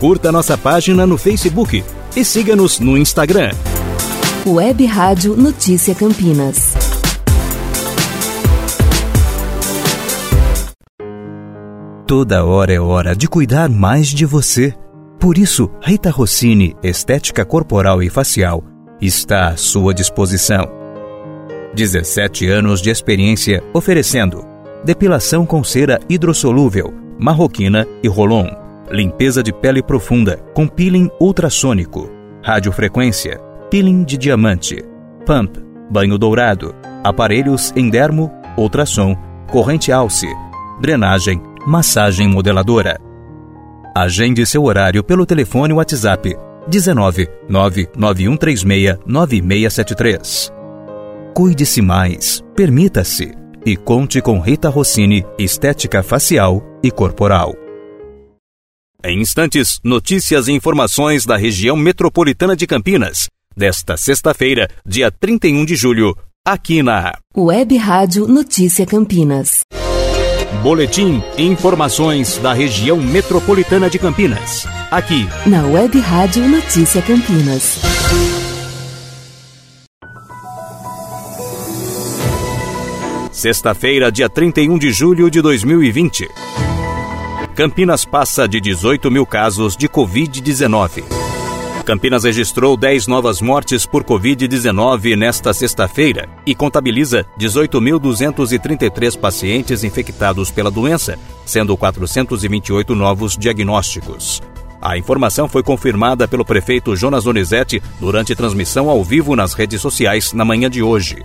Curta nossa página no Facebook e siga-nos no Instagram. Web Rádio Notícia Campinas. Toda hora é hora de cuidar mais de você. Por isso, Rita Rossini Estética Corporal e Facial está à sua disposição. 17 anos de experiência oferecendo depilação com cera hidrossolúvel, marroquina e rolon, limpeza de pele profunda com peeling ultrassônico, radiofrequência, peeling de diamante, pump, banho dourado, aparelhos em dermo, ultrassom, corrente alce, drenagem, massagem modeladora. Agende seu horário pelo telefone WhatsApp 19 99136 9673. Cuide-se mais, permita-se e conte com Rita Rossini Estética Facial e Corporal. Em instantes, notícias e informações da região metropolitana de Campinas, desta sexta-feira, dia 31 de julho, aqui na Web Rádio Notícia Campinas. Boletim Informações da região metropolitana de Campinas. Aqui na Web Rádio Notícia Campinas. Sexta-feira, dia 31 de julho de 2020. Campinas passa de 18 mil casos de Covid-19. Campinas registrou 10 novas mortes por Covid-19 nesta sexta-feira e contabiliza 18.233 pacientes infectados pela doença, sendo 428 novos diagnósticos. A informação foi confirmada pelo prefeito Jonas Donizete durante transmissão ao vivo nas redes sociais na manhã de hoje.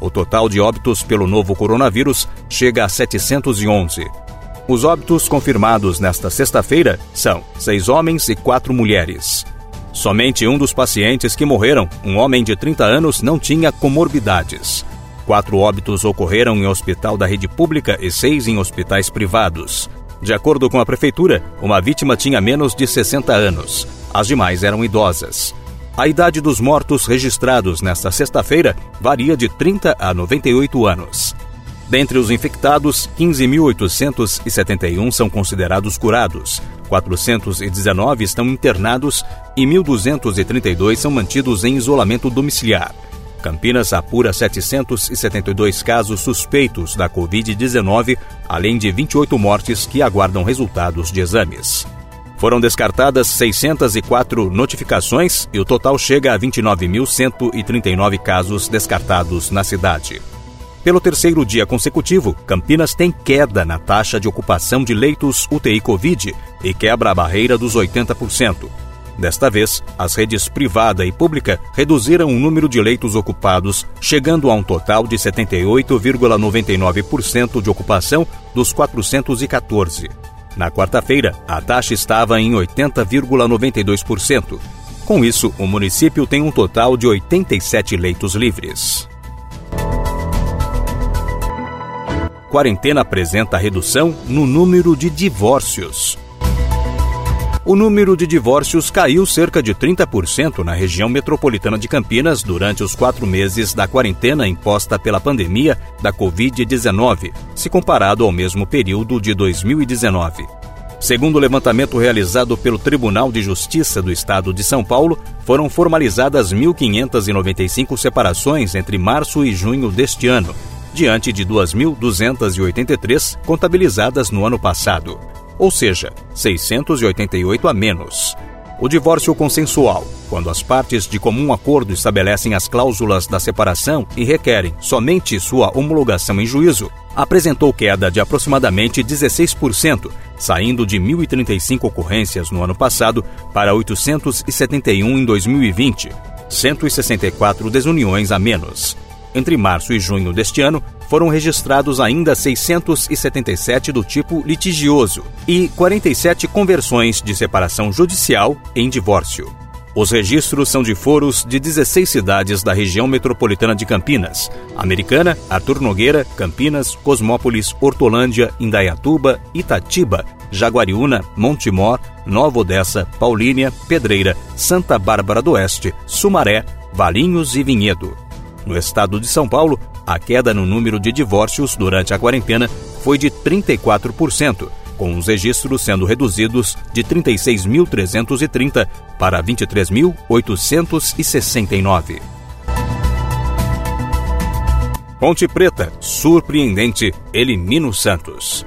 O total de óbitos pelo novo coronavírus chega a 711. Os óbitos confirmados nesta sexta-feira são seis homens e quatro mulheres. Somente um dos pacientes que morreram, um homem de 30 anos, não tinha comorbidades. Quatro óbitos ocorreram em hospital da rede pública e seis em hospitais privados. De acordo com a prefeitura, uma vítima tinha menos de 60 anos. As demais eram idosas. A idade dos mortos registrados nesta sexta-feira varia de 30 a 98 anos. Dentre os infectados, 15.871 são considerados curados, 419 estão internados e 1.232 são mantidos em isolamento domiciliar. Campinas apura 772 casos suspeitos da Covid-19, além de 28 mortes que aguardam resultados de exames. Foram descartadas 604 notificações e o total chega a 29.139 casos descartados na cidade. Pelo terceiro dia consecutivo, Campinas tem queda na taxa de ocupação de leitos UTI Covid e quebra a barreira dos 80%. Desta vez, as redes privada e pública reduziram o número de leitos ocupados, chegando a um total de 78,99% de ocupação dos 414. Na quarta-feira, a taxa estava em 80,92%. Com isso, o município tem um total de 87 leitos livres. Quarentena apresenta redução no número de divórcios. O número de divórcios caiu cerca de 30% na região metropolitana de Campinas durante os quatro meses da quarentena imposta pela pandemia da Covid-19, se comparado ao mesmo período de 2019. Segundo o levantamento realizado pelo Tribunal de Justiça do Estado de São Paulo, foram formalizadas 1.595 separações entre março e junho deste ano, diante de 2.283 contabilizadas no ano passado, ou seja, 688 a menos. O divórcio consensual, quando as partes de comum acordo estabelecem as cláusulas da separação e requerem somente sua homologação em juízo, apresentou queda de aproximadamente 16%, saindo de 1.035 ocorrências no ano passado para 871 em 2020, 164 desuniões a menos. Entre março e junho deste ano, foram registrados ainda 677 do tipo litigioso e 47 conversões de separação judicial em divórcio. Os registros são de foros de 16 cidades da região metropolitana de Campinas: Americana, Artur Nogueira, Campinas, Cosmópolis, Hortolândia, Indaiatuba, Itatiba, Jaguariúna, Montemor, Nova Odessa, Paulínia, Pedreira, Santa Bárbara do Oeste, Sumaré, Valinhos e Vinhedo. No estado de São Paulo, a queda no número de divórcios durante a quarentena foi de 34%, com os registros sendo reduzidos de 36.330 para 23.869. Ponte Preta, surpreendente, elimina o Santos.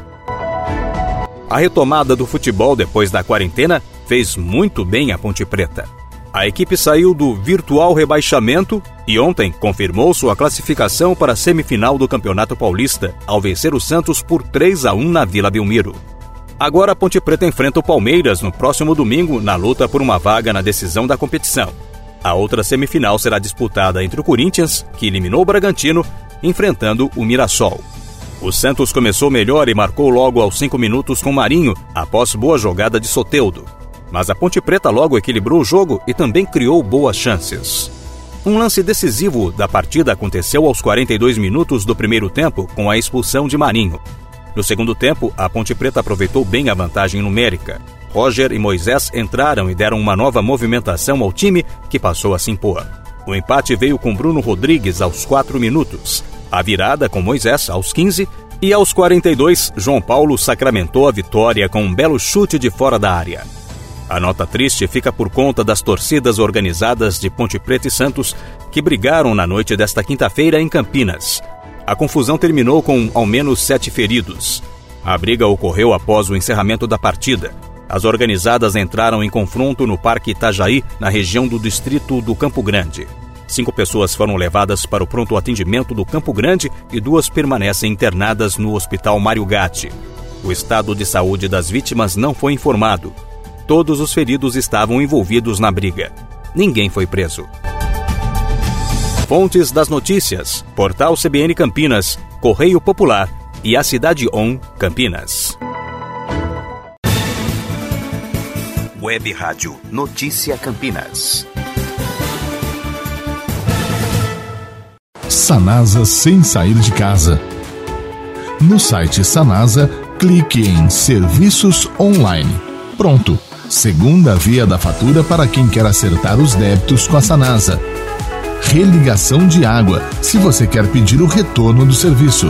A retomada do futebol depois da quarentena fez muito bem a Ponte Preta. A equipe saiu do virtual rebaixamento e ontem confirmou sua classificação para a semifinal do Campeonato Paulista ao vencer o Santos por 3 a 1 na Vila Belmiro. Agora a Ponte Preta enfrenta o Palmeiras no próximo domingo na luta por uma vaga na decisão da competição. A outra semifinal será disputada entre o Corinthians, que eliminou o Bragantino, enfrentando o Mirassol. O Santos começou melhor e marcou logo aos 5 minutos com Marinho, após boa jogada de Soteudo. Mas a Ponte Preta logo equilibrou o jogo e também criou boas chances. Um lance decisivo da partida aconteceu aos 42 minutos do primeiro tempo com a expulsão de Marinho. No segundo tempo, a Ponte Preta aproveitou bem a vantagem numérica. Roger e Moisés entraram e deram uma nova movimentação ao time que passou a se impor. O empate veio com Bruno Rodrigues aos 4 minutos, a virada com Moisés aos 15 e aos 42, João Paulo sacramentou a vitória com um belo chute de fora da área. A nota triste fica por conta das torcidas organizadas de Ponte Preta e Santos que brigaram na noite desta quinta-feira em Campinas. A confusão terminou com ao menos sete feridos. A briga ocorreu após o encerramento da partida. As organizadas entraram em confronto no Parque Itajaí, na região do distrito do Campo Grande. Cinco pessoas foram levadas para o pronto atendimento do Campo Grande e duas permanecem internadas no Hospital Mário Gatti. O estado de saúde das vítimas não foi informado. Todos os feridos estavam envolvidos na briga. Ninguém foi preso. Fontes das notícias: Portal CBN Campinas, Correio Popular e a Cidade On Campinas. Web Rádio Notícia Campinas. Sanasa sem sair de casa. No site Sanasa, clique em Serviços Online. Pronto Segunda via da fatura para quem quer acertar os débitos com a Sanasa. Religação de água, se você quer pedir o retorno do serviço.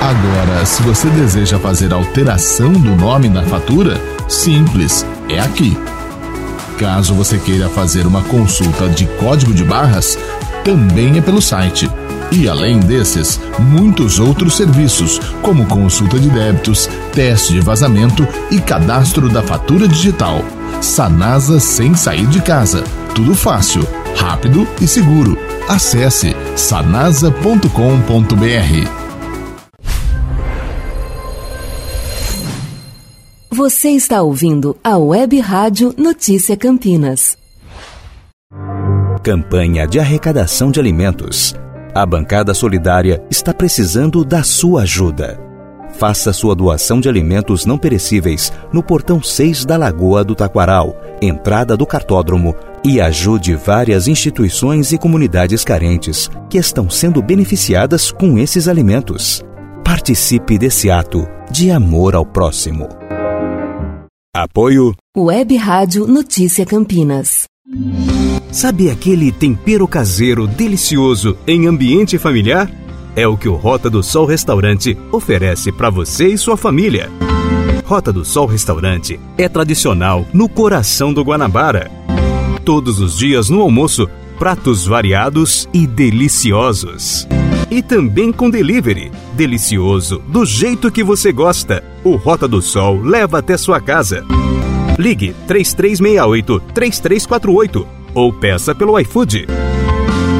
Agora, se você deseja fazer alteração do nome na fatura, simples, é aqui. Caso você queira fazer uma consulta de código de barras, também é pelo site e além desses, muitos outros serviços, como consulta de débitos, teste de vazamento e cadastro da fatura digital. Sanasa sem sair de casa. Tudo fácil, rápido e seguro. Acesse sanasa.com.br. Você está ouvindo a Web Rádio Notícia Campinas. Campanha de arrecadação de alimentos a bancada solidária está precisando da sua ajuda. Faça sua doação de alimentos não perecíveis no portão 6 da Lagoa do Taquaral, entrada do cartódromo, e ajude várias instituições e comunidades carentes que estão sendo beneficiadas com esses alimentos. Participe desse ato de amor ao próximo. Apoio Web Rádio Notícia Campinas. Sabe aquele tempero caseiro delicioso em ambiente familiar? É o que o Rota do Sol Restaurante oferece para você e sua família. Rota do Sol Restaurante é tradicional no coração do Guanabara. Todos os dias no almoço, pratos variados e deliciosos. E também com delivery. Delicioso, do jeito que você gosta. O Rota do Sol leva até sua casa. Ligue 3368 3348 ou peça pelo iFood.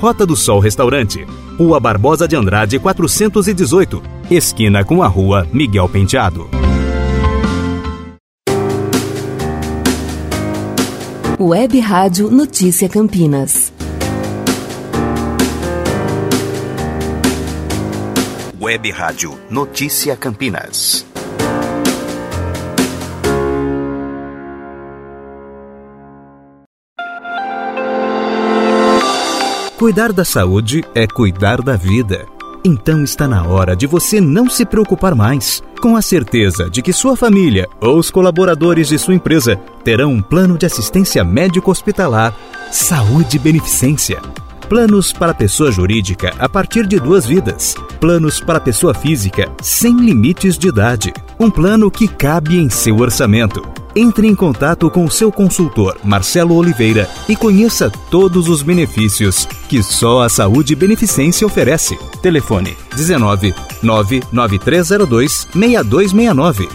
Rota do Sol Restaurante, Rua Barbosa de Andrade 418, esquina com a Rua Miguel Penteado. Web Rádio Notícia Campinas. Web Rádio Notícia Campinas. Cuidar da saúde é cuidar da vida. Então está na hora de você não se preocupar mais, com a certeza de que sua família ou os colaboradores de sua empresa terão um plano de assistência médico-hospitalar Saúde Beneficência. Planos para pessoa jurídica a partir de duas vidas. Planos para pessoa física sem limites de idade. Um plano que cabe em seu orçamento. Entre em contato com o seu consultor, Marcelo Oliveira, e conheça todos os benefícios que só a Saúde Beneficência oferece. Telefone 19 99302 6269.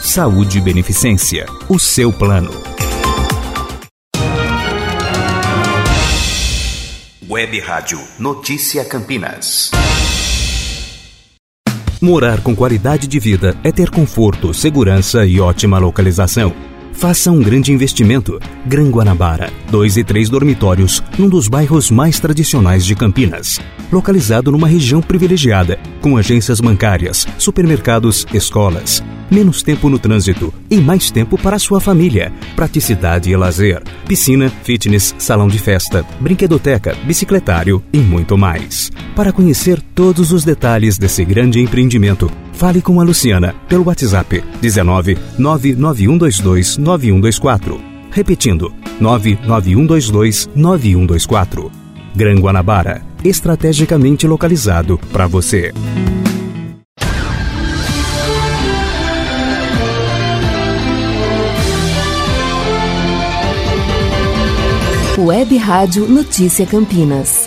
Saúde Beneficência, o seu plano. Web Rádio Notícia Campinas. Morar com qualidade de vida é ter conforto, segurança e ótima localização. Faça um grande investimento. Gran Guanabara, dois e três dormitórios, num dos bairros mais tradicionais de Campinas. Localizado numa região privilegiada, com agências bancárias, supermercados, escolas menos tempo no trânsito e mais tempo para sua família. Praticidade e lazer, piscina, fitness, salão de festa, brinquedoteca, bicicletário e muito mais. Para conhecer todos os detalhes desse grande empreendimento, fale com a Luciana pelo WhatsApp 19 99122 9124. Repetindo, 99122 9124. Gran Guanabara, estrategicamente localizado para você. Web Rádio Notícia Campinas.